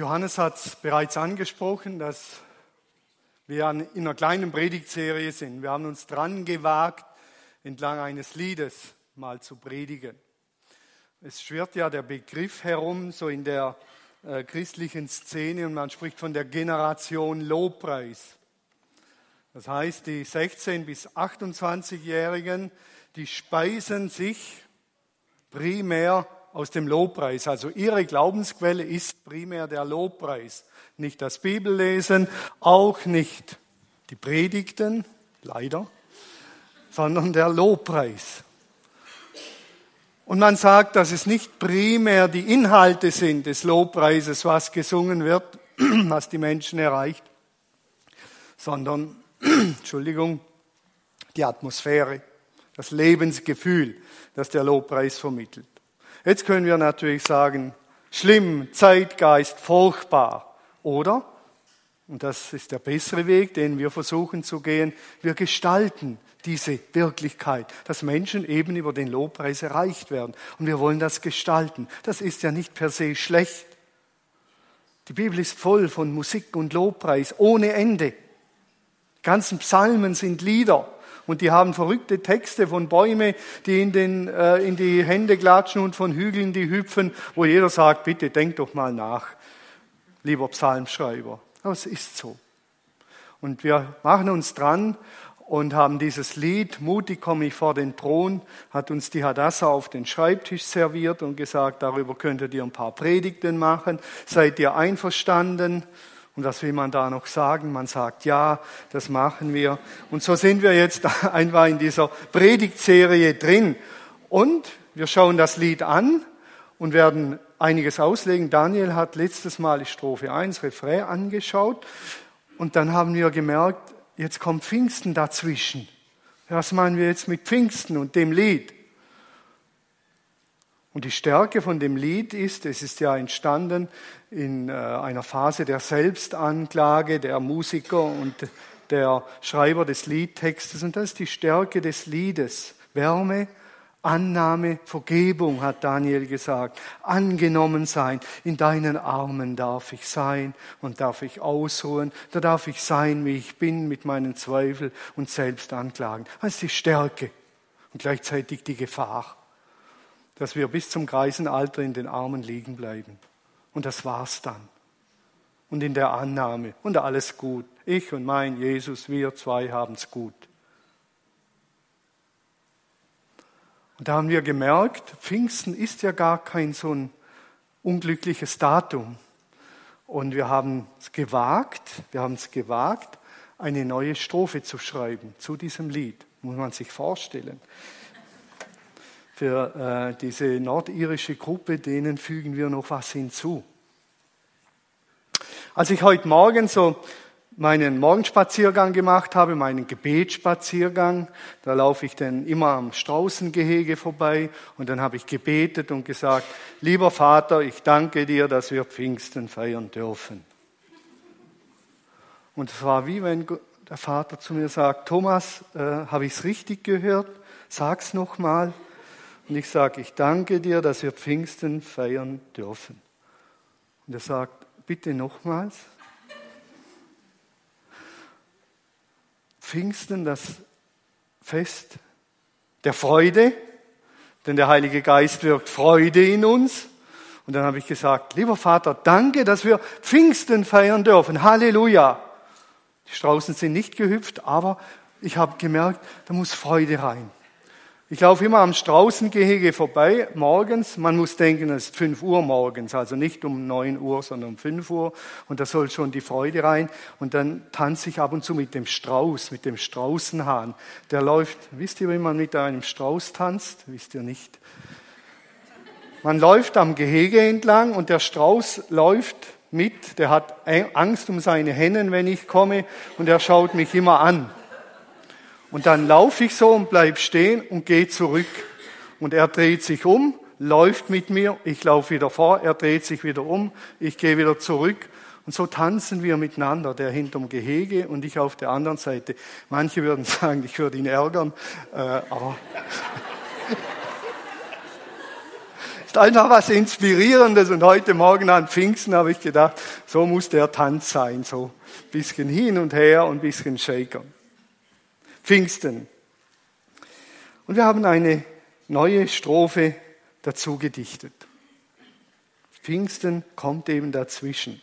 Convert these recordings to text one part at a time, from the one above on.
Johannes hat es bereits angesprochen, dass wir in einer kleinen Predigtserie sind. Wir haben uns dran gewagt, entlang eines Liedes mal zu predigen. Es schwirrt ja der Begriff herum, so in der äh, christlichen Szene, und man spricht von der Generation Lobpreis. Das heißt, die 16- bis 28-Jährigen, die speisen sich primär aus dem Lobpreis. Also ihre Glaubensquelle ist primär der Lobpreis. Nicht das Bibellesen, auch nicht die Predigten, leider, sondern der Lobpreis. Und man sagt, dass es nicht primär die Inhalte sind des Lobpreises, was gesungen wird, was die Menschen erreicht, sondern, Entschuldigung, die Atmosphäre, das Lebensgefühl, das der Lobpreis vermittelt. Jetzt können wir natürlich sagen, schlimm, Zeitgeist, furchtbar. Oder, und das ist der bessere Weg, den wir versuchen zu gehen, wir gestalten diese Wirklichkeit, dass Menschen eben über den Lobpreis erreicht werden. Und wir wollen das gestalten. Das ist ja nicht per se schlecht. Die Bibel ist voll von Musik und Lobpreis ohne Ende. Die ganzen Psalmen sind Lieder. Und die haben verrückte Texte von Bäumen, die in, den, äh, in die Hände klatschen und von Hügeln, die hüpfen, wo jeder sagt, bitte denk doch mal nach, lieber Psalmschreiber. Aber es ist so. Und wir machen uns dran und haben dieses Lied, Mutig komme ich vor den Thron, hat uns die Hadassah auf den Schreibtisch serviert und gesagt, darüber könntet ihr ein paar Predigten machen. Seid ihr einverstanden? Und was will man da noch sagen? Man sagt, ja, das machen wir. Und so sind wir jetzt einfach in dieser Predigtserie drin. Und wir schauen das Lied an und werden einiges auslegen. Daniel hat letztes Mal die Strophe 1, Refrain angeschaut. Und dann haben wir gemerkt, jetzt kommt Pfingsten dazwischen. Was meinen wir jetzt mit Pfingsten und dem Lied? Und die Stärke von dem Lied ist, es ist ja entstanden in äh, einer Phase der Selbstanklage der Musiker und der Schreiber des Liedtextes. Und das ist die Stärke des Liedes. Wärme, Annahme, Vergebung, hat Daniel gesagt. Angenommen sein. In deinen Armen darf ich sein und darf ich ausruhen. Da darf ich sein, wie ich bin, mit meinen Zweifeln und Selbstanklagen. Das ist die Stärke und gleichzeitig die Gefahr dass wir bis zum Greisenalter in den Armen liegen bleiben. Und das war's dann. Und in der Annahme und alles gut. Ich und mein Jesus, wir zwei haben's gut. Und da haben wir gemerkt, Pfingsten ist ja gar kein so ein unglückliches Datum. Und wir haben es gewagt, wir haben es gewagt, eine neue Strophe zu schreiben zu diesem Lied. Muss man sich vorstellen für äh, diese nordirische Gruppe, denen fügen wir noch was hinzu. Als ich heute Morgen so meinen Morgenspaziergang gemacht habe, meinen Gebetsspaziergang, da laufe ich dann immer am Straußengehege vorbei und dann habe ich gebetet und gesagt, lieber Vater, ich danke dir, dass wir Pfingsten feiern dürfen. Und es war wie wenn der Vater zu mir sagt, Thomas, äh, habe ich es richtig gehört? Sag's noch mal. Und ich sage, ich danke dir, dass wir Pfingsten feiern dürfen. Und er sagt, bitte nochmals. Pfingsten, das Fest der Freude, denn der Heilige Geist wirkt Freude in uns. Und dann habe ich gesagt, lieber Vater, danke, dass wir Pfingsten feiern dürfen. Halleluja. Die Straußen sind nicht gehüpft, aber ich habe gemerkt, da muss Freude rein. Ich laufe immer am Straußengehege vorbei, morgens. Man muss denken, es ist 5 Uhr morgens, also nicht um 9 Uhr, sondern um 5 Uhr. Und da soll schon die Freude rein. Und dann tanze ich ab und zu mit dem Strauß, mit dem Straußenhahn. Der läuft, wisst ihr, wie man mit einem Strauß tanzt? Wisst ihr nicht? Man läuft am Gehege entlang und der Strauß läuft mit. Der hat Angst um seine Hennen, wenn ich komme. Und er schaut mich immer an. Und dann laufe ich so und bleib stehen und gehe zurück. Und er dreht sich um, läuft mit mir, ich laufe wieder vor, er dreht sich wieder um, ich gehe wieder zurück. Und so tanzen wir miteinander, der hinterm Gehege und ich auf der anderen Seite. Manche würden sagen, ich würde ihn ärgern, äh, aber Ist einfach was Inspirierendes und heute Morgen an Pfingsten habe ich gedacht, so muss der Tanz sein, so bisschen hin und her und bisschen shakern. Pfingsten. Und wir haben eine neue Strophe dazu gedichtet. Pfingsten kommt eben dazwischen.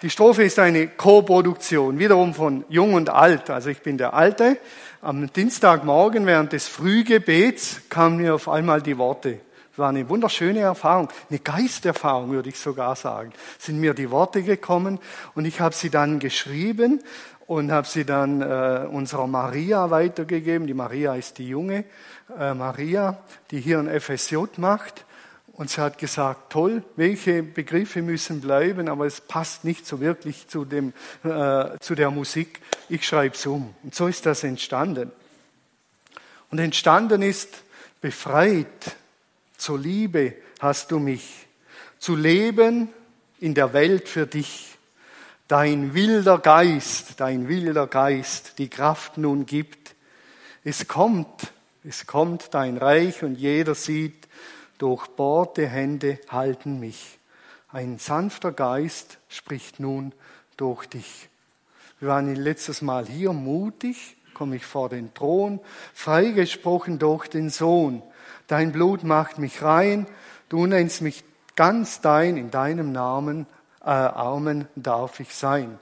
Die Strophe ist eine Co-Produktion, wiederum von Jung und Alt. Also ich bin der Alte. Am Dienstagmorgen während des Frühgebets kamen mir auf einmal die Worte. Es war eine wunderschöne Erfahrung, eine Geisterfahrung würde ich sogar sagen. Sind mir die Worte gekommen und ich habe sie dann geschrieben und habe sie dann äh, unserer Maria weitergegeben. Die Maria ist die junge äh, Maria, die hier ein FSJ macht. Und sie hat gesagt, toll, welche Begriffe müssen bleiben, aber es passt nicht so wirklich zu, dem, äh, zu der Musik. Ich schreibe es um. Und so ist das entstanden. Und entstanden ist, befreit zur Liebe hast du mich, zu leben in der Welt für dich. Dein wilder Geist, dein wilder Geist, die Kraft nun gibt. Es kommt, es kommt dein Reich und jeder sieht, durchbohrte Hände halten mich. Ein sanfter Geist spricht nun durch dich. Wir waren letztes Mal hier mutig, komme ich vor den Thron, freigesprochen durch den Sohn. Dein Blut macht mich rein, du nennst mich ganz dein, in deinem Namen, Armen darf ich sein.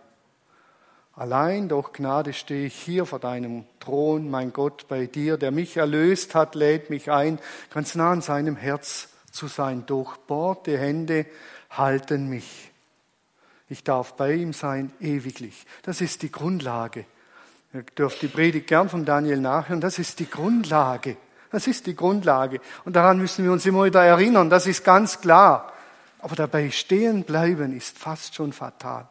Allein durch Gnade stehe ich hier vor deinem Thron, mein Gott, bei dir, der mich erlöst hat, lädt mich ein, ganz nah an seinem Herz zu sein. Durchbohrte Hände halten mich. Ich darf bei ihm sein, ewiglich. Das ist die Grundlage. Ihr dürft die Predigt gern von Daniel nachhören. Das ist die Grundlage. Das ist die Grundlage. Und daran müssen wir uns immer wieder erinnern. Das ist ganz klar. Aber dabei stehen bleiben ist fast schon fatal.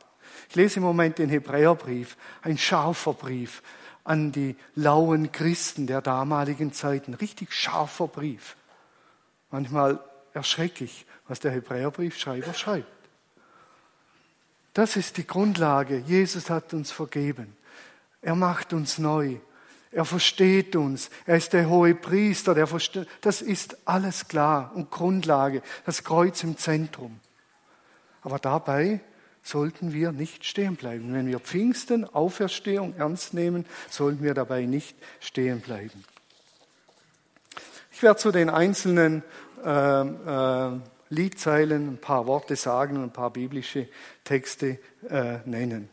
Ich lese im Moment den Hebräerbrief, ein scharfer Brief an die lauen Christen der damaligen Zeiten. Richtig scharfer Brief. Manchmal erschrecke ich, was der Hebräerbriefschreiber schreibt. Das ist die Grundlage. Jesus hat uns vergeben. Er macht uns neu. Er versteht uns. Er ist der hohe Priester. Der versteht. Das ist alles klar und Grundlage. Das Kreuz im Zentrum. Aber dabei sollten wir nicht stehen bleiben. Wenn wir Pfingsten, Auferstehung ernst nehmen, sollten wir dabei nicht stehen bleiben. Ich werde zu den einzelnen äh, äh, Liedzeilen ein paar Worte sagen und ein paar biblische Texte äh, nennen.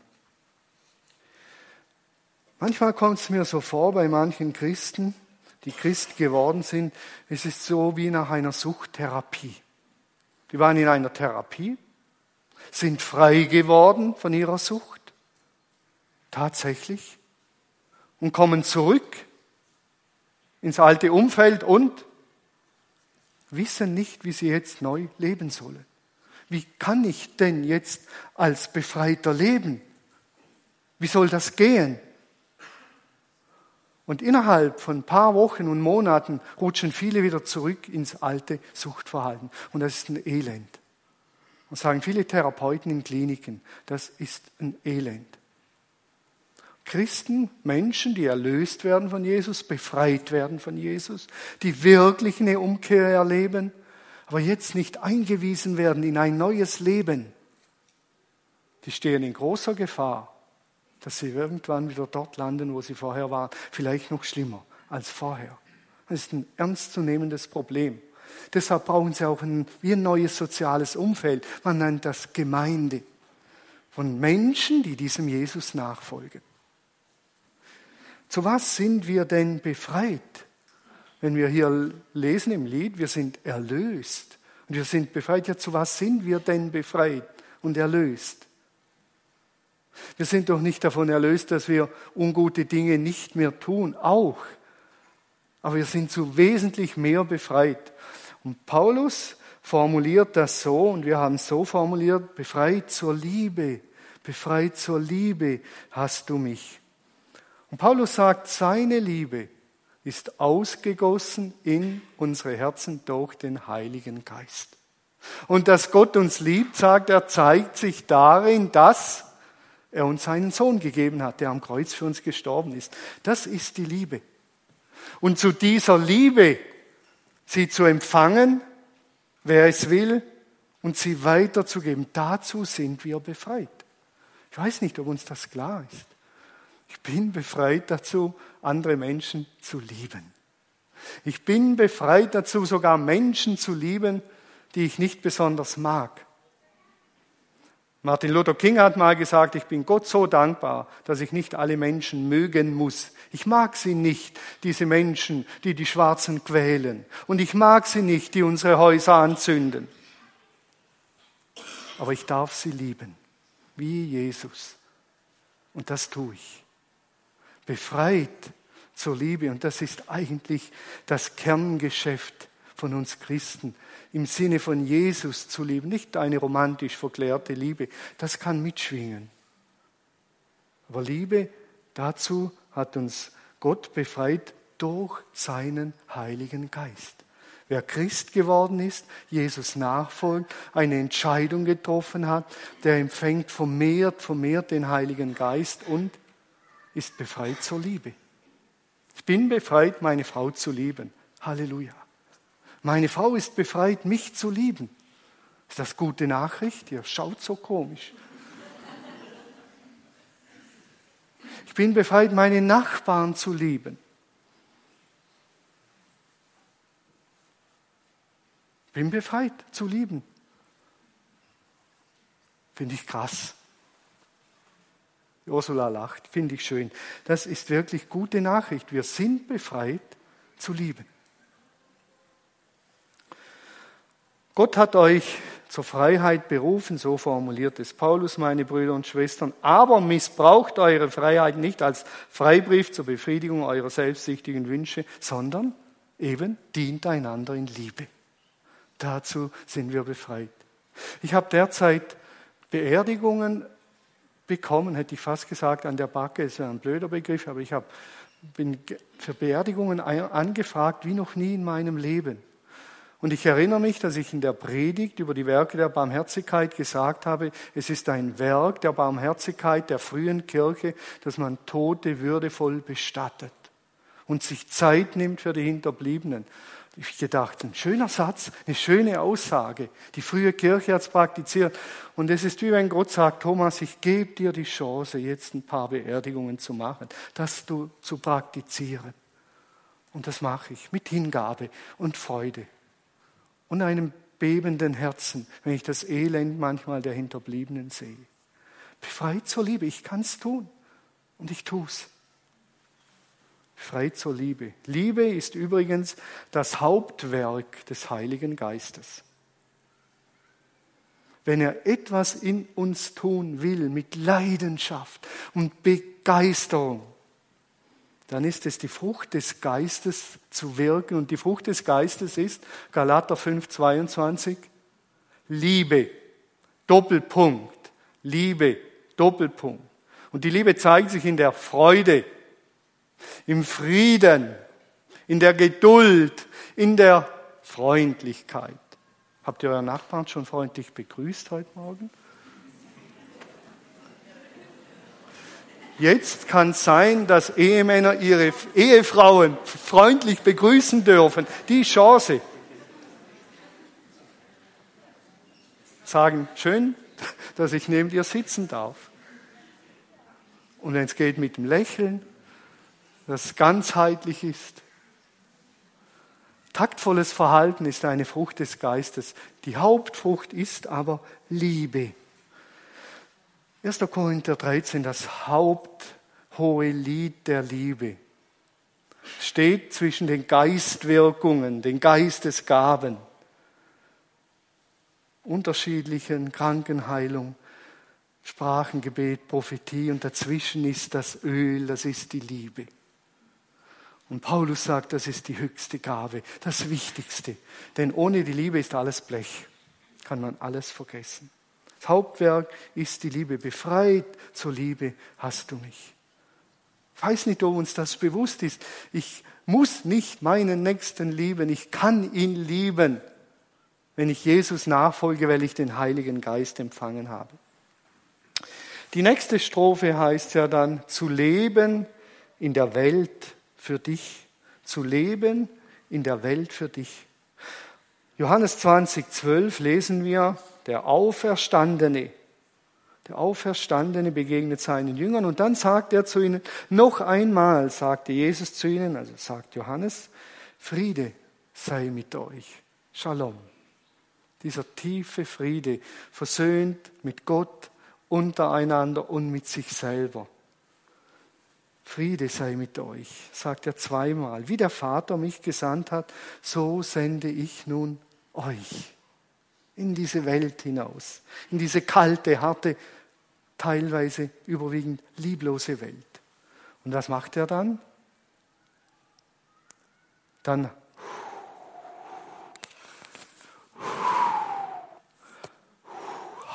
Manchmal kommt es mir so vor bei manchen Christen, die Christ geworden sind, es ist so wie nach einer Suchttherapie. Die waren in einer Therapie, sind frei geworden von ihrer Sucht, tatsächlich, und kommen zurück ins alte Umfeld und wissen nicht, wie sie jetzt neu leben sollen. Wie kann ich denn jetzt als Befreiter leben? Wie soll das gehen? Und innerhalb von ein paar Wochen und Monaten rutschen viele wieder zurück ins alte Suchtverhalten. Und das ist ein Elend. Und sagen viele Therapeuten in Kliniken, das ist ein Elend. Christen, Menschen, die erlöst werden von Jesus, befreit werden von Jesus, die wirklich eine Umkehr erleben, aber jetzt nicht eingewiesen werden in ein neues Leben, die stehen in großer Gefahr, dass sie irgendwann wieder dort landen, wo sie vorher waren, vielleicht noch schlimmer als vorher. Das ist ein ernstzunehmendes Problem. Deshalb brauchen sie auch ein, wie ein neues soziales Umfeld. Man nennt das Gemeinde von Menschen, die diesem Jesus nachfolgen. Zu was sind wir denn befreit? Wenn wir hier lesen im Lied, wir sind erlöst und wir sind befreit. Ja, zu was sind wir denn befreit und erlöst? Wir sind doch nicht davon erlöst, dass wir ungute Dinge nicht mehr tun, auch. Aber wir sind zu wesentlich mehr befreit. Und Paulus formuliert das so, und wir haben es so formuliert, befreit zur Liebe, befreit zur Liebe hast du mich. Und Paulus sagt, seine Liebe ist ausgegossen in unsere Herzen durch den Heiligen Geist. Und dass Gott uns liebt, sagt er, zeigt sich darin, dass er uns seinen Sohn gegeben hat, der am Kreuz für uns gestorben ist. Das ist die Liebe. Und zu dieser Liebe sie zu empfangen, wer es will, und sie weiterzugeben. Dazu sind wir befreit. Ich weiß nicht, ob uns das klar ist. Ich bin befreit dazu, andere Menschen zu lieben. Ich bin befreit dazu, sogar Menschen zu lieben, die ich nicht besonders mag. Martin Luther King hat mal gesagt, ich bin Gott so dankbar, dass ich nicht alle Menschen mögen muss. Ich mag sie nicht, diese Menschen, die die Schwarzen quälen. Und ich mag sie nicht, die unsere Häuser anzünden. Aber ich darf sie lieben, wie Jesus. Und das tue ich. Befreit zur Liebe. Und das ist eigentlich das Kerngeschäft von uns Christen im Sinne von Jesus zu lieben, nicht eine romantisch verklärte Liebe, das kann mitschwingen. Aber Liebe, dazu hat uns Gott befreit durch seinen Heiligen Geist. Wer Christ geworden ist, Jesus nachfolgt, eine Entscheidung getroffen hat, der empfängt vermehrt, vermehrt den Heiligen Geist und ist befreit zur Liebe. Ich bin befreit, meine Frau zu lieben. Halleluja. Meine Frau ist befreit, mich zu lieben. Ist das gute Nachricht? Ihr schaut so komisch. Ich bin befreit, meine Nachbarn zu lieben. Ich bin befreit zu lieben. Finde ich krass. Ursula lacht, finde ich schön. Das ist wirklich gute Nachricht. Wir sind befreit zu lieben. Gott hat euch zur Freiheit berufen, so formuliert es Paulus, meine Brüder und Schwestern, aber missbraucht eure Freiheit nicht als Freibrief zur Befriedigung eurer selbstsüchtigen Wünsche, sondern eben dient einander in Liebe. Dazu sind wir befreit. Ich habe derzeit Beerdigungen bekommen, hätte ich fast gesagt, an der Backe, ist ja ein blöder Begriff, aber ich habe, bin für Beerdigungen angefragt wie noch nie in meinem Leben. Und ich erinnere mich, dass ich in der Predigt über die Werke der Barmherzigkeit gesagt habe, es ist ein Werk der Barmherzigkeit der frühen Kirche, dass man Tote würdevoll bestattet und sich Zeit nimmt für die Hinterbliebenen. Ich gedacht, ein schöner Satz, eine schöne Aussage. Die frühe Kirche hat es praktiziert. Und es ist wie wenn Gott sagt, Thomas, ich gebe dir die Chance, jetzt ein paar Beerdigungen zu machen, das du zu praktizieren. Und das mache ich mit Hingabe und Freude und einem bebenden Herzen, wenn ich das Elend manchmal der Hinterbliebenen sehe. Befreit zur Liebe, ich kann es tun und ich tue es. Befreit zur Liebe. Liebe ist übrigens das Hauptwerk des Heiligen Geistes. Wenn er etwas in uns tun will mit Leidenschaft und Begeisterung, dann ist es die Frucht des Geistes zu wirken. Und die Frucht des Geistes ist, Galater 5, 22, Liebe, Doppelpunkt, Liebe, Doppelpunkt. Und die Liebe zeigt sich in der Freude, im Frieden, in der Geduld, in der Freundlichkeit. Habt ihr euren Nachbarn schon freundlich begrüßt heute Morgen? Jetzt kann es sein, dass Ehemänner ihre Ehefrauen freundlich begrüßen dürfen. Die Chance. Sagen, schön, dass ich neben dir sitzen darf. Und wenn es geht mit dem Lächeln, das ganzheitlich ist. Taktvolles Verhalten ist eine Frucht des Geistes. Die Hauptfrucht ist aber Liebe. 1. Korinther 13, das haupthohe Lied der Liebe, steht zwischen den Geistwirkungen, den Geistesgaben, unterschiedlichen Krankenheilung, Sprachengebet, Prophetie und dazwischen ist das Öl, das ist die Liebe. Und Paulus sagt, das ist die höchste Gabe, das Wichtigste. Denn ohne die Liebe ist alles Blech, kann man alles vergessen. Hauptwerk ist die Liebe. Befreit zur Liebe hast du mich. Ich weiß nicht, ob uns das bewusst ist. Ich muss nicht meinen Nächsten lieben. Ich kann ihn lieben, wenn ich Jesus nachfolge, weil ich den Heiligen Geist empfangen habe. Die nächste Strophe heißt ja dann, zu leben in der Welt für dich. Zu leben in der Welt für dich. Johannes 20, 12 lesen wir, der Auferstandene, der Auferstandene begegnet seinen Jüngern und dann sagt er zu ihnen, noch einmal sagte Jesus zu ihnen, also sagt Johannes, Friede sei mit euch. Shalom. Dieser tiefe Friede, versöhnt mit Gott, untereinander und mit sich selber. Friede sei mit euch, sagt er zweimal. Wie der Vater mich gesandt hat, so sende ich nun euch in diese Welt hinaus, in diese kalte, harte, teilweise überwiegend lieblose Welt. Und was macht er dann? Dann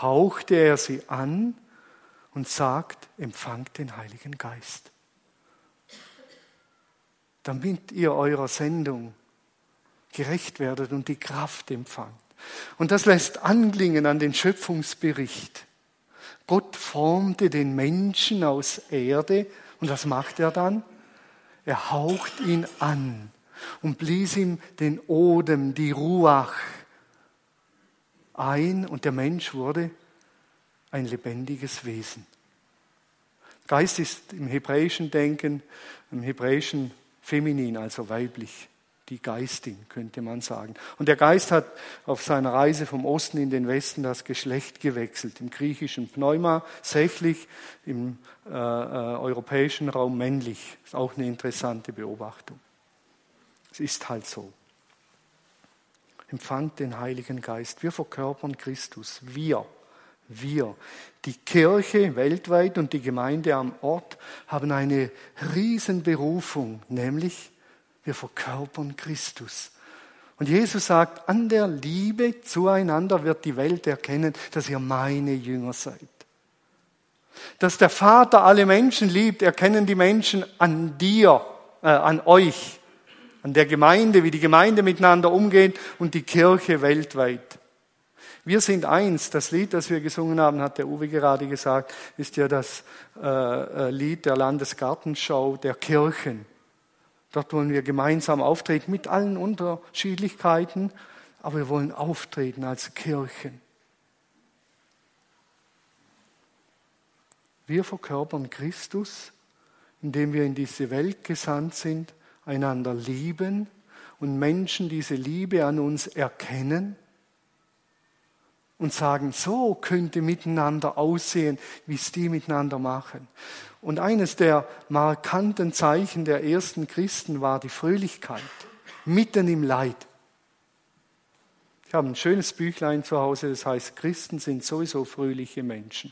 hauchte er sie an und sagt, empfangt den Heiligen Geist. Damit ihr eurer Sendung gerecht werdet und die Kraft empfangt. Und das lässt anklingen an den Schöpfungsbericht. Gott formte den Menschen aus Erde und was macht er dann? Er haucht ihn an und blies ihm den Odem, die Ruach ein und der Mensch wurde ein lebendiges Wesen. Geist ist im hebräischen Denken, im hebräischen feminin, also weiblich, die Geistin, könnte man sagen. Und der Geist hat auf seiner Reise vom Osten in den Westen das Geschlecht gewechselt. Im griechischen Pneuma sächlich, im äh, äh, europäischen Raum männlich. Ist auch eine interessante Beobachtung. Es ist halt so empfangt den Heiligen Geist. Wir verkörpern Christus. Wir, wir. Die Kirche weltweit und die Gemeinde am Ort haben eine Riesenberufung, nämlich wir verkörpern Christus. Und Jesus sagt, an der Liebe zueinander wird die Welt erkennen, dass ihr meine Jünger seid. Dass der Vater alle Menschen liebt, erkennen die Menschen an dir, äh, an euch an der Gemeinde, wie die Gemeinde miteinander umgeht und die Kirche weltweit. Wir sind eins. Das Lied, das wir gesungen haben, hat der Uwe gerade gesagt, ist ja das äh, äh, Lied der Landesgartenschau der Kirchen. Dort wollen wir gemeinsam auftreten mit allen Unterschiedlichkeiten, aber wir wollen auftreten als Kirchen. Wir verkörpern Christus, indem wir in diese Welt gesandt sind einander lieben und Menschen diese Liebe an uns erkennen und sagen, so könnte miteinander aussehen, wie es die miteinander machen. Und eines der markanten Zeichen der ersten Christen war die Fröhlichkeit, mitten im Leid. Ich habe ein schönes Büchlein zu Hause, das heißt, Christen sind sowieso fröhliche Menschen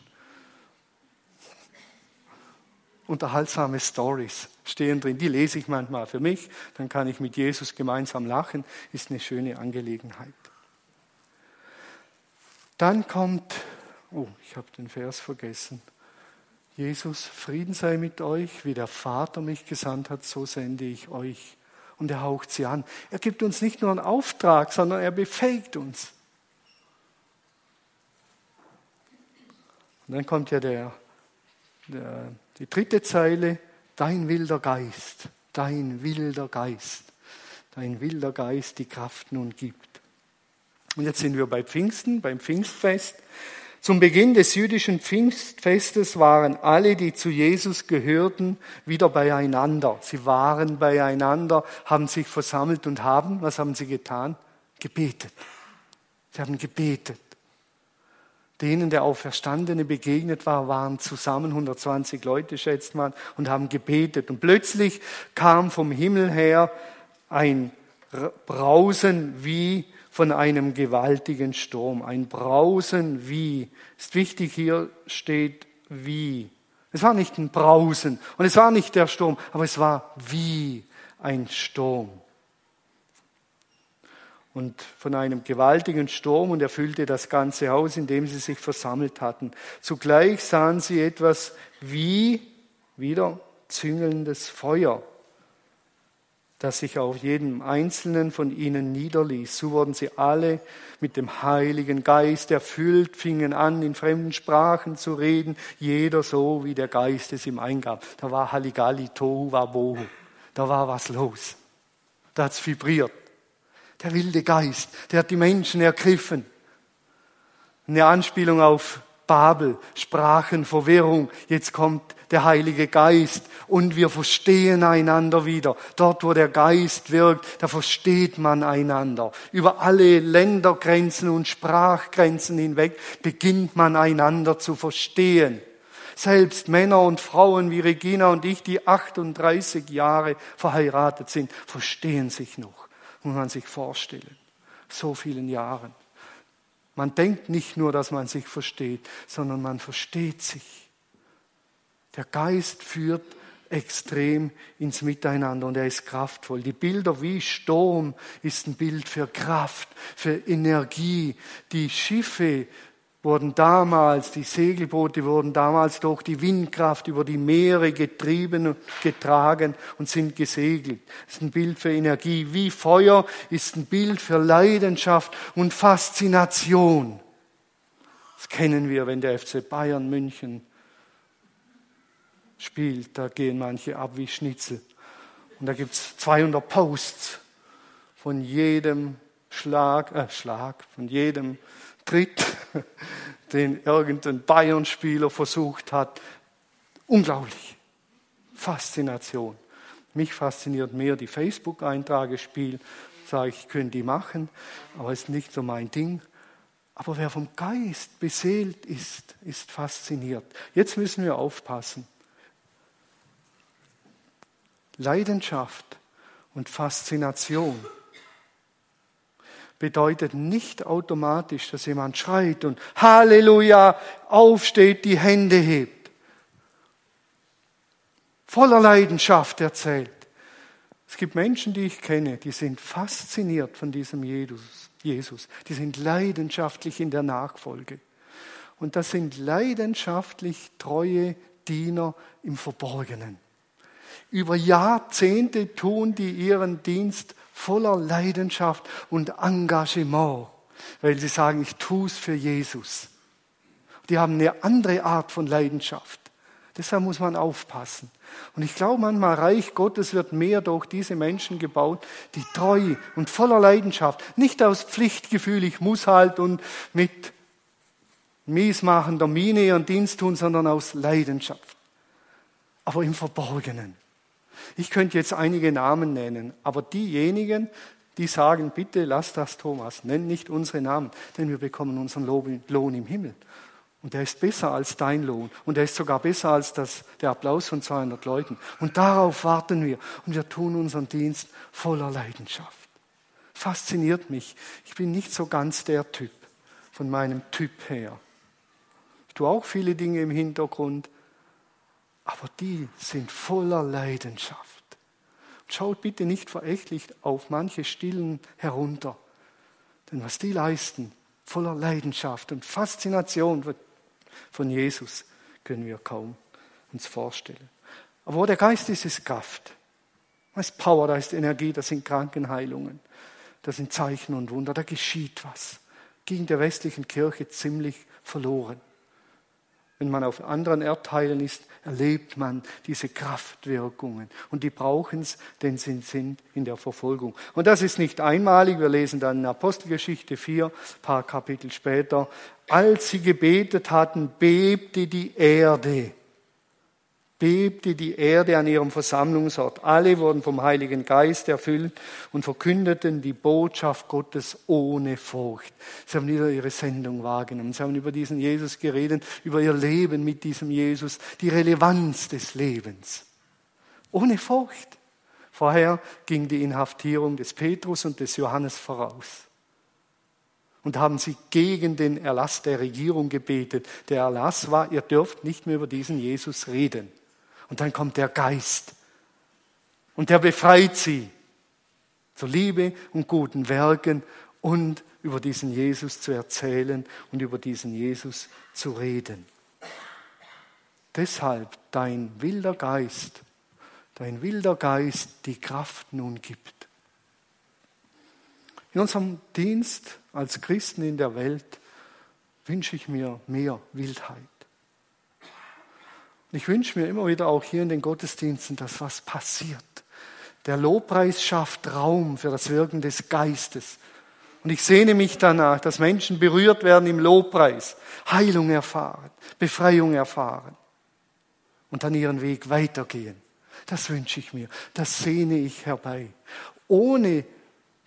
unterhaltsame Stories stehen drin. Die lese ich manchmal für mich, dann kann ich mit Jesus gemeinsam lachen, ist eine schöne Angelegenheit. Dann kommt, oh, ich habe den Vers vergessen. Jesus, Frieden sei mit euch, wie der Vater mich gesandt hat, so sende ich euch. Und er haucht sie an. Er gibt uns nicht nur einen Auftrag, sondern er befähigt uns. Und dann kommt ja der, der die dritte Zeile, dein wilder Geist, dein wilder Geist, dein wilder Geist die Kraft nun gibt. Und jetzt sind wir bei Pfingsten, beim Pfingstfest. Zum Beginn des jüdischen Pfingstfestes waren alle, die zu Jesus gehörten, wieder beieinander. Sie waren beieinander, haben sich versammelt und haben, was haben sie getan? Gebetet. Sie haben gebetet denen der Auferstandene begegnet war, waren zusammen 120 Leute, schätzt man, und haben gebetet. Und plötzlich kam vom Himmel her ein Brausen wie von einem gewaltigen Sturm. Ein Brausen wie. Ist wichtig, hier steht wie. Es war nicht ein Brausen und es war nicht der Sturm, aber es war wie ein Sturm und von einem gewaltigen Sturm und erfüllte das ganze Haus, in dem sie sich versammelt hatten. Zugleich sahen sie etwas wie wieder züngelndes Feuer, das sich auf jedem einzelnen von ihnen niederließ. So wurden sie alle mit dem Heiligen Geist erfüllt, fingen an, in fremden Sprachen zu reden, jeder so, wie der Geist es ihm eingab. Da war Halligalli, Tohu, Wabohu. Da war was los. Da hat's vibriert. Der wilde Geist, der hat die Menschen ergriffen. Eine Anspielung auf Babel, Sprachenverwirrung. Jetzt kommt der Heilige Geist und wir verstehen einander wieder. Dort, wo der Geist wirkt, da versteht man einander. Über alle Ländergrenzen und Sprachgrenzen hinweg beginnt man einander zu verstehen. Selbst Männer und Frauen wie Regina und ich, die 38 Jahre verheiratet sind, verstehen sich noch muss man sich vorstellen. So vielen Jahren. Man denkt nicht nur, dass man sich versteht, sondern man versteht sich. Der Geist führt extrem ins Miteinander und er ist kraftvoll. Die Bilder wie Sturm ist ein Bild für Kraft, für Energie. Die Schiffe wurden damals, die Segelboote wurden damals durch die Windkraft über die Meere getrieben und getragen und sind gesegelt. Das ist ein Bild für Energie. Wie Feuer ist ein Bild für Leidenschaft und Faszination. Das kennen wir, wenn der FC Bayern München spielt. Da gehen manche ab wie Schnitzel. Und da gibt es 200 Posts von jedem Schlag, äh, Schlag, von jedem Tritt, den irgendein Bayern-Spieler versucht hat. Unglaublich. Faszination. Mich fasziniert mehr die Facebook-Eintragespiel. Sage ich, können die machen, aber ist nicht so mein Ding. Aber wer vom Geist beseelt ist, ist fasziniert. Jetzt müssen wir aufpassen. Leidenschaft und Faszination bedeutet nicht automatisch, dass jemand schreit und Halleluja aufsteht, die Hände hebt. Voller Leidenschaft erzählt. Es gibt Menschen, die ich kenne, die sind fasziniert von diesem Jesus. Die sind leidenschaftlich in der Nachfolge. Und das sind leidenschaftlich treue Diener im Verborgenen. Über Jahrzehnte tun die ihren Dienst voller Leidenschaft und Engagement, weil sie sagen, ich tue es für Jesus. Die haben eine andere Art von Leidenschaft. Deshalb muss man aufpassen. Und ich glaube manchmal, Reich Gottes wird mehr durch diese Menschen gebaut, die treu und voller Leidenschaft, nicht aus Pflichtgefühl, ich muss halt und mit miesmachender Miene ihren Dienst tun, sondern aus Leidenschaft. Aber im Verborgenen. Ich könnte jetzt einige Namen nennen, aber diejenigen, die sagen, bitte lass das, Thomas, nenn nicht unsere Namen, denn wir bekommen unseren Lohn im Himmel. Und der ist besser als dein Lohn. Und der ist sogar besser als das, der Applaus von 200 Leuten. Und darauf warten wir. Und wir tun unseren Dienst voller Leidenschaft. Fasziniert mich. Ich bin nicht so ganz der Typ von meinem Typ her. Ich tue auch viele Dinge im Hintergrund, aber die sind voller Leidenschaft. Schaut bitte nicht verächtlich auf manche Stillen herunter, denn was die leisten, voller Leidenschaft und Faszination von Jesus, können wir kaum uns vorstellen. Aber wo der Geist ist, ist Kraft. Da ist Power, da ist Energie, da sind Krankenheilungen, da sind Zeichen und Wunder, da geschieht was. Ging der westlichen Kirche ziemlich verloren. Wenn man auf anderen Erdteilen ist, erlebt man diese Kraftwirkungen. Und die brauchen es, denn sie sind in der Verfolgung. Und das ist nicht einmalig. Wir lesen dann in Apostelgeschichte 4, ein paar Kapitel später. Als sie gebetet hatten, bebte die Erde bebte die Erde an ihrem Versammlungsort. Alle wurden vom Heiligen Geist erfüllt und verkündeten die Botschaft Gottes ohne Furcht. Sie haben wieder ihre Sendung wahrgenommen. Sie haben über diesen Jesus geredet, über ihr Leben mit diesem Jesus, die Relevanz des Lebens. Ohne Furcht. Vorher ging die Inhaftierung des Petrus und des Johannes voraus. Und haben sie gegen den Erlass der Regierung gebetet. Der Erlass war, ihr dürft nicht mehr über diesen Jesus reden. Und dann kommt der Geist. Und der befreit sie zur Liebe und guten Werken und über diesen Jesus zu erzählen und über diesen Jesus zu reden. Deshalb dein wilder Geist, dein wilder Geist die Kraft nun gibt. In unserem Dienst als Christen in der Welt wünsche ich mir mehr Wildheit. Ich wünsche mir immer wieder auch hier in den Gottesdiensten, dass was passiert. Der Lobpreis schafft Raum für das Wirken des Geistes. Und ich sehne mich danach, dass Menschen berührt werden im Lobpreis, Heilung erfahren, Befreiung erfahren und dann ihren Weg weitergehen. Das wünsche ich mir, das sehne ich herbei. Ohne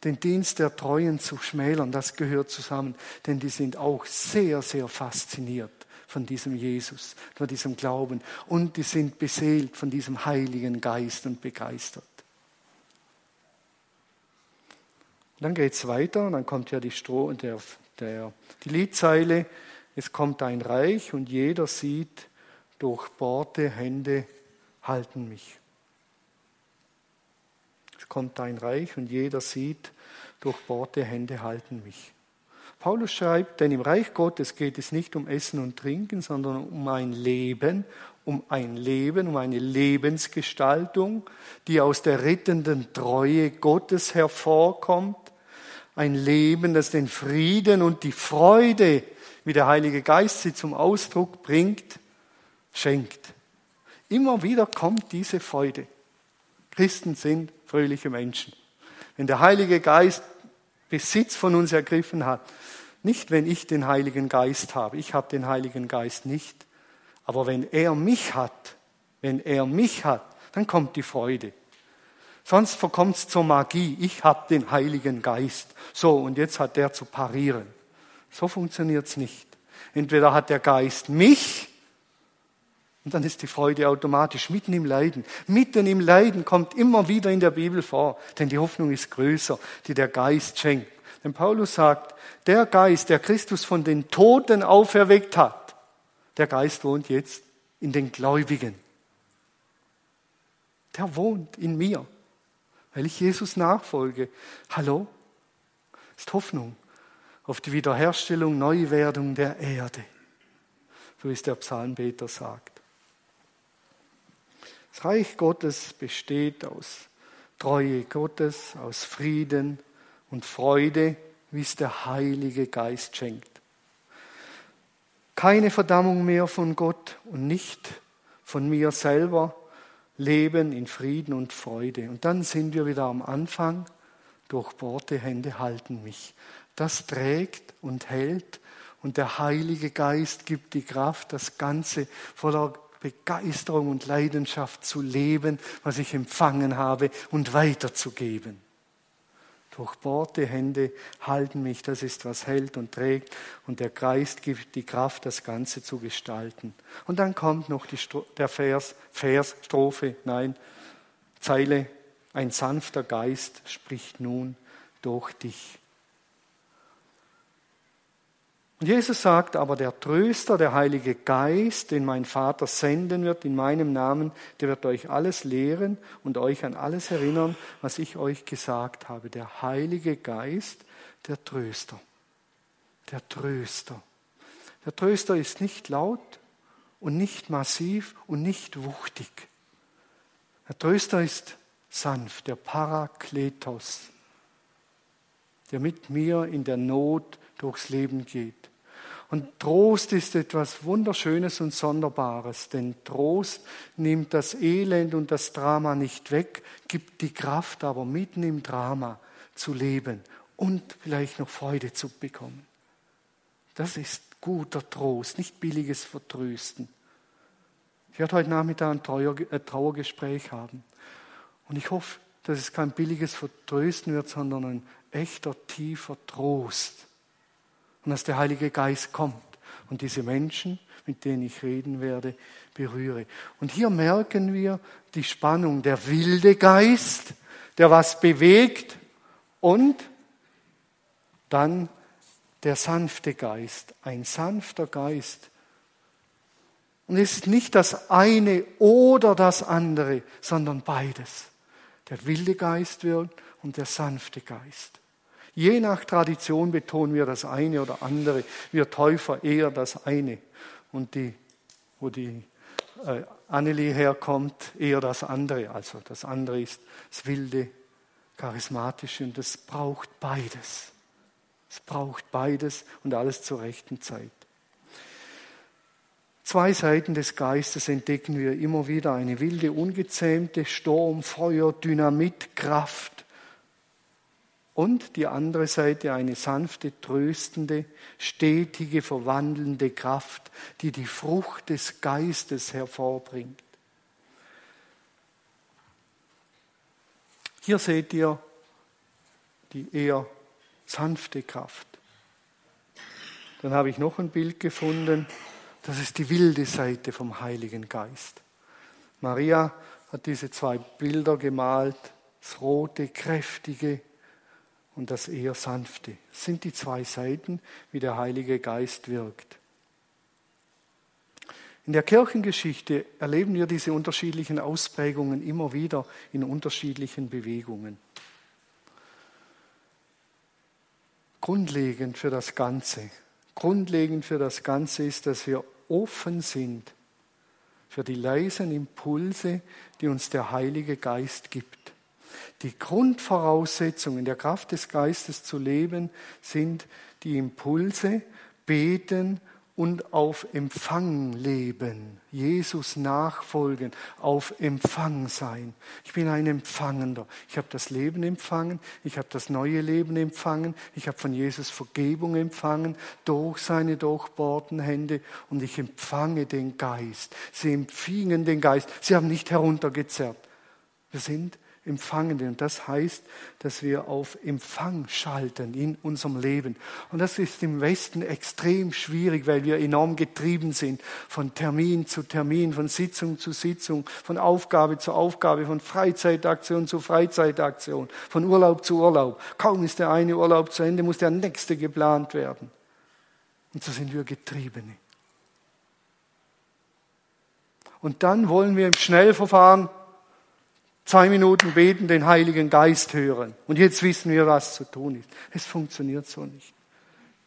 den Dienst der Treuen zu schmälern, das gehört zusammen, denn die sind auch sehr, sehr fasziniert von diesem Jesus, von diesem Glauben und die sind beseelt von diesem Heiligen Geist und begeistert. dann geht es weiter, dann kommt ja die, Stroh, der, der, die Liedzeile, es kommt ein Reich und jeder sieht, durchbohrte Hände halten mich. Es kommt ein Reich und jeder sieht, durchbohrte Hände halten mich. Paulus schreibt, denn im Reich Gottes geht es nicht um Essen und Trinken, sondern um ein Leben, um ein Leben, um eine Lebensgestaltung, die aus der rettenden Treue Gottes hervorkommt. Ein Leben, das den Frieden und die Freude, wie der Heilige Geist sie zum Ausdruck bringt, schenkt. Immer wieder kommt diese Freude. Christen sind fröhliche Menschen. Wenn der Heilige Geist Besitz von uns ergriffen hat, nicht wenn ich den Heiligen Geist habe, ich habe den Heiligen Geist nicht, aber wenn er mich hat, wenn er mich hat, dann kommt die Freude. Sonst verkommt es zur Magie. Ich habe den Heiligen Geist. So, und jetzt hat der zu parieren. So funktioniert es nicht. Entweder hat der Geist mich und dann ist die Freude automatisch mitten im Leiden. Mitten im Leiden kommt immer wieder in der Bibel vor, denn die Hoffnung ist größer, die der Geist schenkt. Denn Paulus sagt, der Geist, der Christus von den Toten auferweckt hat, der Geist wohnt jetzt in den Gläubigen. Der wohnt in mir, weil ich Jesus nachfolge. Hallo? Ist Hoffnung auf die Wiederherstellung, Neuwerdung der Erde. So wie es der Psalmbeter sagt. Das Reich Gottes besteht aus Treue Gottes, aus Frieden und Freude, wie es der Heilige Geist schenkt. Keine Verdammung mehr von Gott und nicht von mir selber, Leben in Frieden und Freude. Und dann sind wir wieder am Anfang, durchbohrte Hände halten mich. Das trägt und hält und der Heilige Geist gibt die Kraft, das Ganze voller Begeisterung und Leidenschaft zu leben, was ich empfangen habe und weiterzugeben. Durchbohrte Hände halten mich, das ist, was hält und trägt, und der Geist gibt die Kraft, das Ganze zu gestalten. Und dann kommt noch die, der Vers, Vers, Strophe, nein, Zeile, ein sanfter Geist spricht nun durch dich. Und Jesus sagt aber, der Tröster, der Heilige Geist, den mein Vater senden wird in meinem Namen, der wird euch alles lehren und euch an alles erinnern, was ich euch gesagt habe. Der Heilige Geist, der Tröster. Der Tröster. Der Tröster ist nicht laut und nicht massiv und nicht wuchtig. Der Tröster ist sanft, der Parakletos, der mit mir in der Not durchs Leben geht. Und Trost ist etwas Wunderschönes und Sonderbares, denn Trost nimmt das Elend und das Drama nicht weg, gibt die Kraft aber mitten im Drama zu leben und vielleicht noch Freude zu bekommen. Das ist guter Trost, nicht billiges Vertrösten. Ich werde heute Nachmittag ein äh, Trauergespräch haben. Und ich hoffe, dass es kein billiges Vertrösten wird, sondern ein echter, tiefer Trost und dass der Heilige Geist kommt und diese Menschen, mit denen ich reden werde, berühre. Und hier merken wir die Spannung, der wilde Geist, der was bewegt und dann der sanfte Geist, ein sanfter Geist. Und es ist nicht das eine oder das andere, sondern beides. Der wilde Geist wirkt und der sanfte Geist. Je nach Tradition betonen wir das eine oder andere. Wir Täufer eher das eine. Und die, wo die äh, Annelie herkommt, eher das andere. Also das andere ist das wilde, charismatische und es braucht beides. Es braucht beides und alles zur rechten Zeit. Zwei Seiten des Geistes entdecken wir immer wieder. Eine wilde, ungezähmte Sturm, Feuer, Dynamit, Kraft. Und die andere Seite eine sanfte, tröstende, stetige, verwandelnde Kraft, die die Frucht des Geistes hervorbringt. Hier seht ihr die eher sanfte Kraft. Dann habe ich noch ein Bild gefunden. Das ist die wilde Seite vom Heiligen Geist. Maria hat diese zwei Bilder gemalt, das rote, kräftige und das eher sanfte. Das sind die zwei Seiten, wie der Heilige Geist wirkt. In der Kirchengeschichte erleben wir diese unterschiedlichen Ausprägungen immer wieder in unterschiedlichen Bewegungen. Grundlegend für das Ganze, grundlegend für das Ganze ist, dass wir offen sind für die leisen Impulse, die uns der Heilige Geist gibt. Die Grundvoraussetzungen der Kraft des Geistes zu leben sind die Impulse, beten und auf Empfang leben, Jesus nachfolgen, auf Empfang sein. Ich bin ein Empfangender. Ich habe das Leben empfangen, ich habe das neue Leben empfangen, ich habe von Jesus Vergebung empfangen durch seine durchbohrten Hände und ich empfange den Geist. Sie empfingen den Geist, sie haben nicht heruntergezerrt. Wir sind Empfangende. Und das heißt, dass wir auf Empfang schalten in unserem Leben. Und das ist im Westen extrem schwierig, weil wir enorm getrieben sind von Termin zu Termin, von Sitzung zu Sitzung, von Aufgabe zu Aufgabe, von Freizeitaktion zu Freizeitaktion, von Urlaub zu Urlaub. Kaum ist der eine Urlaub zu Ende, muss der nächste geplant werden. Und so sind wir Getriebene. Und dann wollen wir im Schnellverfahren zwei Minuten beten, den Heiligen Geist hören. Und jetzt wissen wir, was zu tun ist. Es funktioniert so nicht.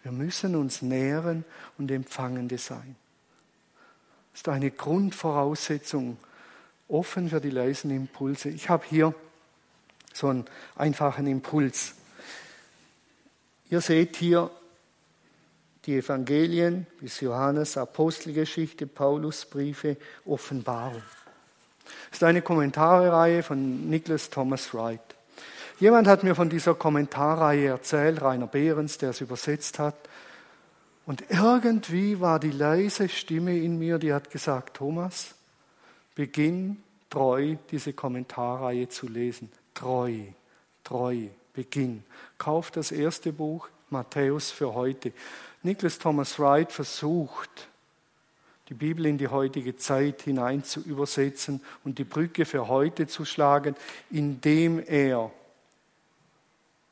Wir müssen uns nähren und Empfangende sein. Das ist eine Grundvoraussetzung, offen für die leisen Impulse. Ich habe hier so einen einfachen Impuls. Ihr seht hier die Evangelien bis Johannes, Apostelgeschichte, Paulusbriefe, Offenbarung. Das ist eine Kommentarreihe von Nicholas Thomas Wright. Jemand hat mir von dieser Kommentarreihe erzählt, Rainer Behrens, der es übersetzt hat. Und irgendwie war die leise Stimme in mir, die hat gesagt, Thomas, beginn treu diese Kommentarreihe zu lesen. Treu, treu, beginn. Kauf das erste Buch, Matthäus für heute. Nicholas Thomas Wright versucht, die Bibel in die heutige Zeit hinein zu übersetzen und die Brücke für heute zu schlagen, indem er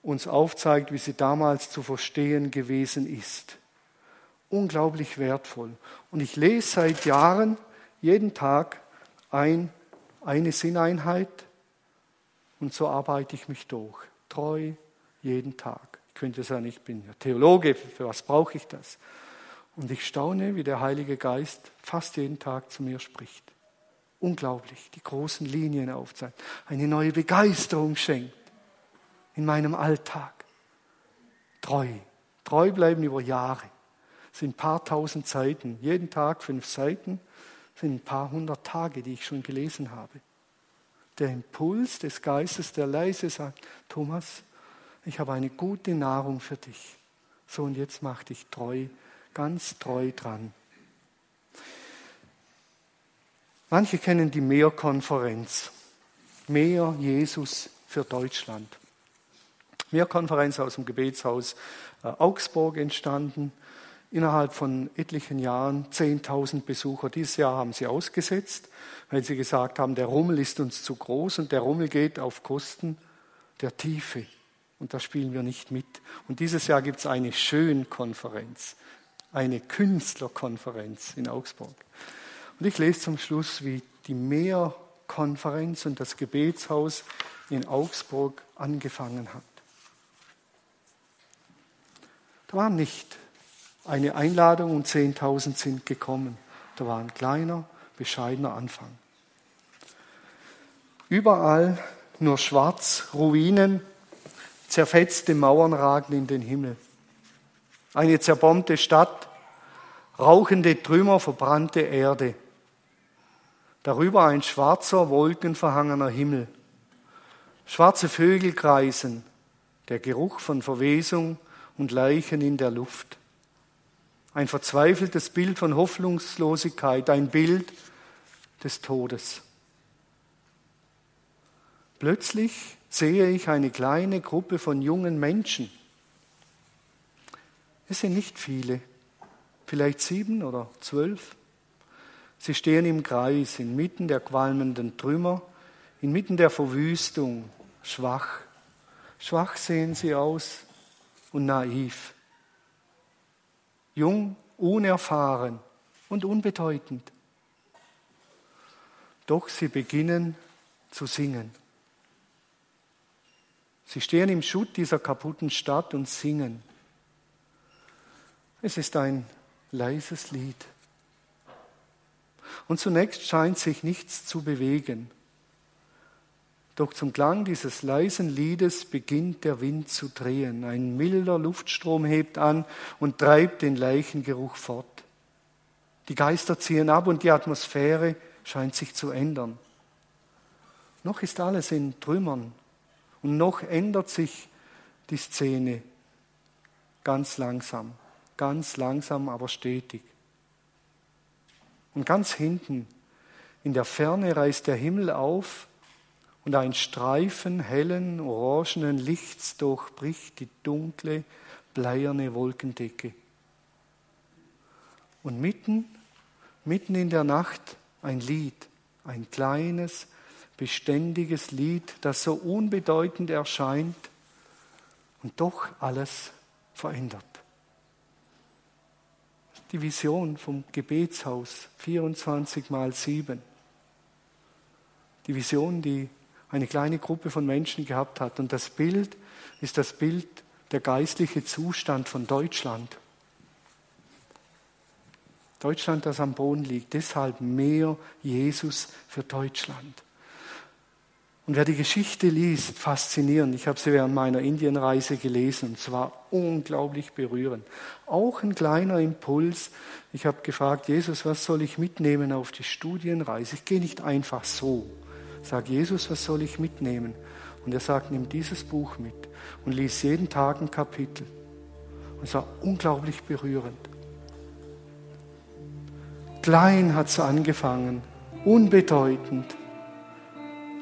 uns aufzeigt, wie sie damals zu verstehen gewesen ist. Unglaublich wertvoll. Und ich lese seit Jahren jeden Tag ein, eine Sinneinheit und so arbeite ich mich durch. Treu jeden Tag. Ich könnte sagen, ich bin ja Theologe, für was brauche ich das? Und ich staune, wie der Heilige Geist fast jeden Tag zu mir spricht. Unglaublich, die großen Linien aufzeigt, eine neue Begeisterung schenkt in meinem Alltag. Treu, treu bleiben über Jahre. Das sind ein paar tausend Seiten, jeden Tag fünf Seiten, sind ein paar hundert Tage, die ich schon gelesen habe. Der Impuls des Geistes, der leise sagt, Thomas, ich habe eine gute Nahrung für dich. So und jetzt mach dich treu ganz treu dran. Manche kennen die Mehrkonferenz. Mehr Jesus für Deutschland. Mehrkonferenz aus dem Gebetshaus äh, Augsburg entstanden. Innerhalb von etlichen Jahren 10.000 Besucher. Dieses Jahr haben sie ausgesetzt, weil sie gesagt haben, der Rummel ist uns zu groß und der Rummel geht auf Kosten der Tiefe. Und da spielen wir nicht mit. Und dieses Jahr gibt es eine Schönkonferenz eine Künstlerkonferenz in Augsburg. Und ich lese zum Schluss, wie die Mehrkonferenz und das Gebetshaus in Augsburg angefangen hat. Da war nicht eine Einladung und 10.000 sind gekommen. Da war ein kleiner, bescheidener Anfang. Überall nur schwarz, Ruinen, zerfetzte Mauern ragen in den Himmel. Eine zerbombte Stadt, rauchende Trümmer, verbrannte Erde. Darüber ein schwarzer, wolkenverhangener Himmel. Schwarze Vögel kreisen, der Geruch von Verwesung und Leichen in der Luft. Ein verzweifeltes Bild von Hoffnungslosigkeit, ein Bild des Todes. Plötzlich sehe ich eine kleine Gruppe von jungen Menschen. Es sind nicht viele, vielleicht sieben oder zwölf. Sie stehen im Kreis, inmitten der qualmenden Trümmer, inmitten der Verwüstung, schwach. Schwach sehen sie aus und naiv. Jung, unerfahren und unbedeutend. Doch sie beginnen zu singen. Sie stehen im Schutt dieser kaputten Stadt und singen. Es ist ein leises Lied. Und zunächst scheint sich nichts zu bewegen. Doch zum Klang dieses leisen Liedes beginnt der Wind zu drehen. Ein milder Luftstrom hebt an und treibt den Leichengeruch fort. Die Geister ziehen ab und die Atmosphäre scheint sich zu ändern. Noch ist alles in Trümmern und noch ändert sich die Szene ganz langsam, ganz langsam, aber stetig. Und ganz hinten, in der Ferne reißt der Himmel auf und ein Streifen hellen, orangenen Lichts durchbricht die dunkle, bleierne Wolkendecke. Und mitten, mitten in der Nacht ein Lied, ein kleines, beständiges Lied, das so unbedeutend erscheint und doch alles verändert. Die Vision vom Gebetshaus 24 mal 7. Die Vision, die eine kleine Gruppe von Menschen gehabt hat. Und das Bild ist das Bild der geistliche Zustand von Deutschland. Deutschland, das am Boden liegt. Deshalb mehr Jesus für Deutschland. Und wer die Geschichte liest, faszinierend. Ich habe sie während meiner Indienreise gelesen und es war unglaublich berührend. Auch ein kleiner Impuls. Ich habe gefragt, Jesus, was soll ich mitnehmen auf die Studienreise? Ich gehe nicht einfach so. Sag Jesus, was soll ich mitnehmen? Und er sagt, nimm dieses Buch mit und lies jeden Tag ein Kapitel. Und es war unglaublich berührend. Klein hat es angefangen, unbedeutend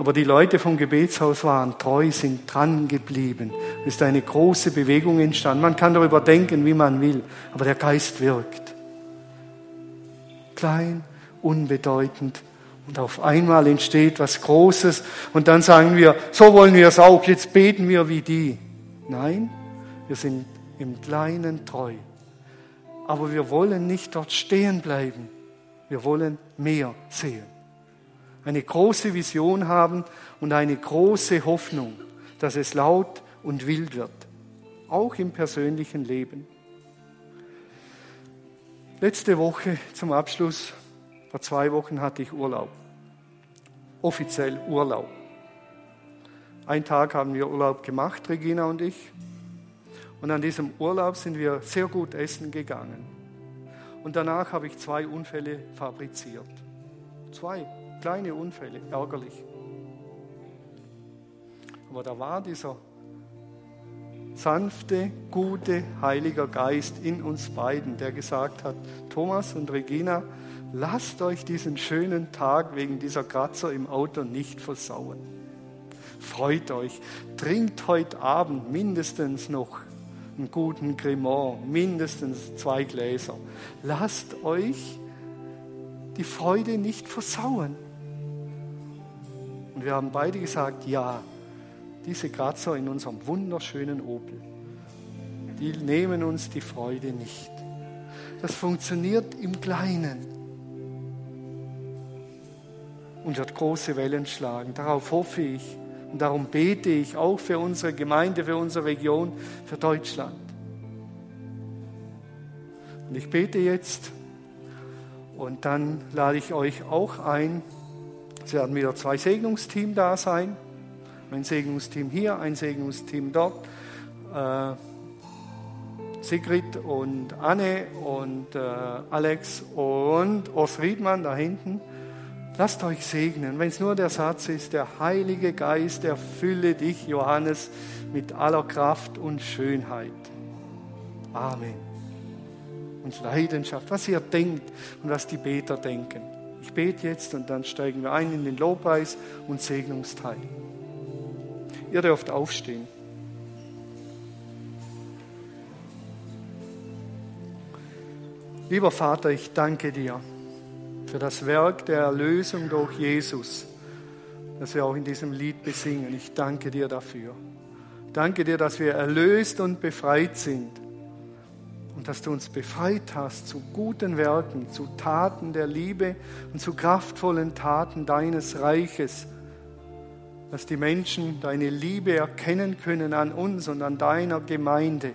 aber die Leute vom Gebetshaus waren treu, sind dran geblieben. Es ist eine große Bewegung entstanden. Man kann darüber denken, wie man will, aber der Geist wirkt. Klein, unbedeutend. Und auf einmal entsteht was Großes. Und dann sagen wir, so wollen wir es auch. Jetzt beten wir wie die. Nein, wir sind im Kleinen treu. Aber wir wollen nicht dort stehen bleiben. Wir wollen mehr sehen eine große Vision haben und eine große Hoffnung, dass es laut und wild wird, auch im persönlichen Leben. Letzte Woche zum Abschluss, vor zwei Wochen hatte ich Urlaub, offiziell Urlaub. Ein Tag haben wir Urlaub gemacht, Regina und ich. Und an diesem Urlaub sind wir sehr gut essen gegangen. Und danach habe ich zwei Unfälle fabriziert. Zwei Kleine Unfälle, ärgerlich. Aber da war dieser sanfte, gute, heiliger Geist in uns beiden, der gesagt hat, Thomas und Regina, lasst euch diesen schönen Tag wegen dieser Kratzer im Auto nicht versauen. Freut euch, trinkt heute Abend mindestens noch einen guten Cremant, mindestens zwei Gläser. Lasst euch die Freude nicht versauen. Und wir haben beide gesagt, ja, diese Kratzer in unserem wunderschönen Opel, die nehmen uns die Freude nicht. Das funktioniert im Kleinen und wird große Wellen schlagen. Darauf hoffe ich und darum bete ich auch für unsere Gemeinde, für unsere Region, für Deutschland. Und ich bete jetzt und dann lade ich euch auch ein, es werden wieder zwei Segnungsteam da sein. Ein Segnungsteam hier, ein Segnungsteam dort. Äh, Sigrid und Anne und äh, Alex und Urs Riedmann da hinten. Lasst euch segnen, wenn es nur der Satz ist, der Heilige Geist erfülle dich, Johannes, mit aller Kraft und Schönheit. Amen. Und Leidenschaft, was ihr denkt und was die Beter denken. Ich bete jetzt und dann steigen wir ein in den Lobpreis und Segnungsteil. Ihr dürft aufstehen. Lieber Vater, ich danke dir für das Werk der Erlösung durch Jesus, das wir auch in diesem Lied besingen. Ich danke dir dafür. Danke dir, dass wir erlöst und befreit sind dass du uns befreit hast zu guten Werken, zu Taten der Liebe und zu kraftvollen Taten deines Reiches, dass die Menschen deine Liebe erkennen können an uns und an deiner Gemeinde.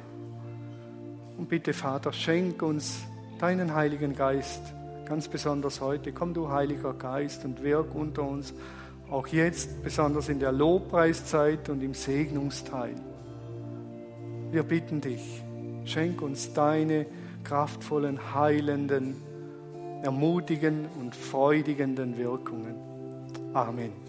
Und bitte, Vater, schenk uns deinen Heiligen Geist, ganz besonders heute. Komm du, Heiliger Geist, und wirk unter uns, auch jetzt, besonders in der Lobpreiszeit und im Segnungsteil. Wir bitten dich, schenk uns deine kraftvollen, heilenden, ermutigenden und freudigenden Wirkungen. Amen.